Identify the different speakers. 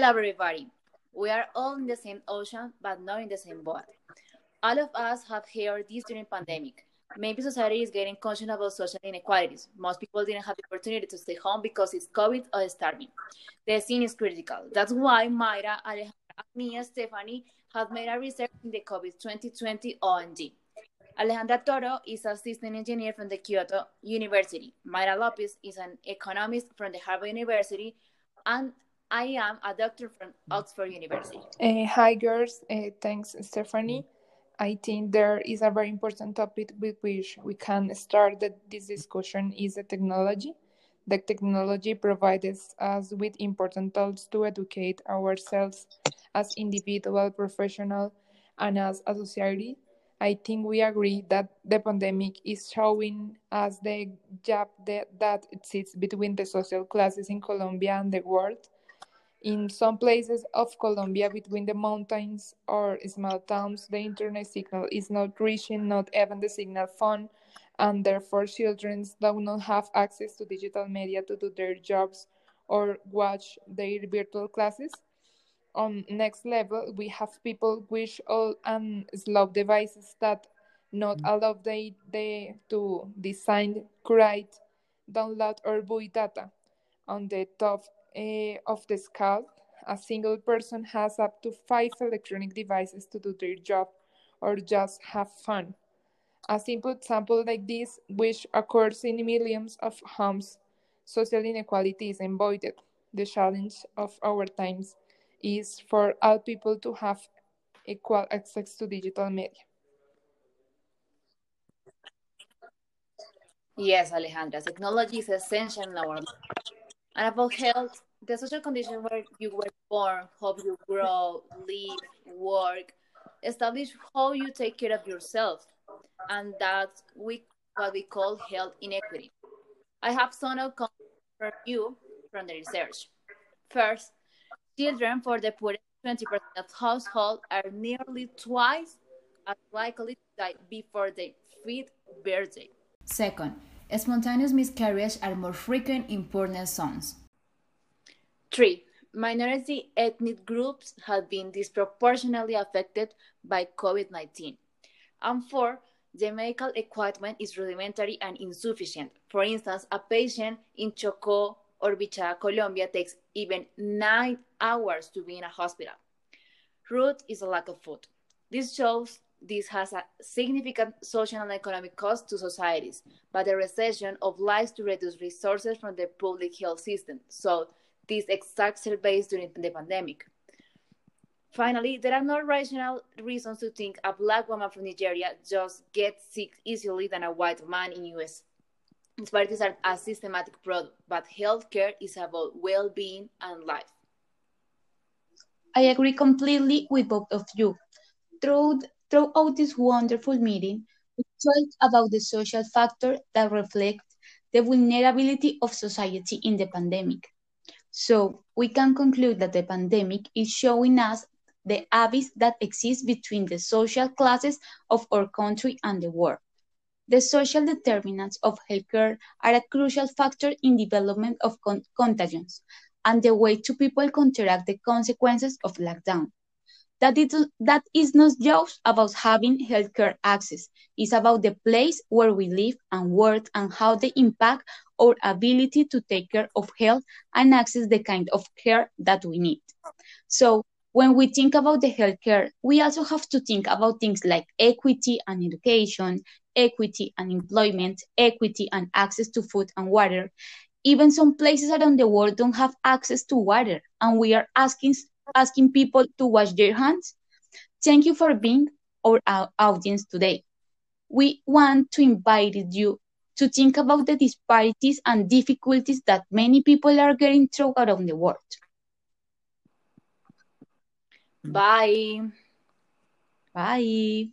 Speaker 1: Hello, everybody. We are all in the same ocean, but not in the same boat. All of us have heard this during pandemic. Maybe society is getting conscious about social inequalities. Most people didn't have the opportunity to stay home because it's COVID or starving. The scene is critical. That's why Mayra, Alejandra, me, and Stephanie have made a research in the COVID 2020 ONG. Alejandra Toro is assistant engineer from the Kyoto University. Mayra Lopez is an economist from the Harvard University, and I am a doctor from Oxford University.
Speaker 2: Uh, hi, girls. Uh, thanks, Stephanie. I think there is a very important topic with which we can start the, this discussion is the technology. The technology provides us with important tools to educate ourselves as individual, professional, and as a society. I think we agree that the pandemic is showing us the gap that, that exists between the social classes in Colombia and the world in some places of Colombia, between the mountains or small towns, the internet signal is not reaching, not even the signal phone, and therefore children do not have access to digital media to do their jobs or watch their virtual classes. On next level, we have people with all and slow devices that not mm. allow they, they to design, create, download, or buy data. On the top uh, of the scale, a single person has up to five electronic devices to do their job or just have fun. A simple example like this, which occurs in millions of homes, social inequality is avoided. The challenge of our times is for all people to have equal access to digital media.
Speaker 1: Yes, Alejandra, technology is essential in our life. And about health, the social condition where you were born, how you grow, live, work, establish how you take care of yourself. And that's we, what we call health inequity. I have some outcomes for you from the research. First, children for the poorest 20% of households are nearly twice as likely to die before their fifth birthday. Second, spontaneous miscarriages are more frequent in poorer zones. Three, minority ethnic groups have been disproportionately affected by COVID 19. And four, the medical equipment is rudimentary and insufficient. For instance, a patient in Chocó or Vichada, Colombia takes even nine hours to be in a hospital. Root is a lack of food. This shows this has a significant social and economic cost to societies, but the recession obliges to reduce resources from the public health system. So this exacerbates during the pandemic. Finally, there are no rational reasons to think a black woman from Nigeria just gets sick easily than a white man in US. Disparities are a systematic problem, but healthcare is about well-being and life.
Speaker 3: I agree completely with both of you. Through, throughout this wonderful meeting, we talked about the social factor that reflect the vulnerability of society in the pandemic. So we can conclude that the pandemic is showing us the abyss that exists between the social classes of our country and the world. The social determinants of healthcare are a crucial factor in development of con contagions and the way two people counteract the consequences of lockdown. That is, that is not just about having healthcare access. It's about the place where we live and work and how they impact our ability to take care of health and access the kind of care that we need. So when we think about the healthcare, we also have to think about things like equity and education, equity and employment, equity and access to food and water. Even some places around the world don't have access to water, and we are asking asking people to wash their hands. Thank you for being our audience today. We want to invite you to think about the disparities and difficulties that many people are getting through around the world.
Speaker 1: Bye.
Speaker 3: Bye.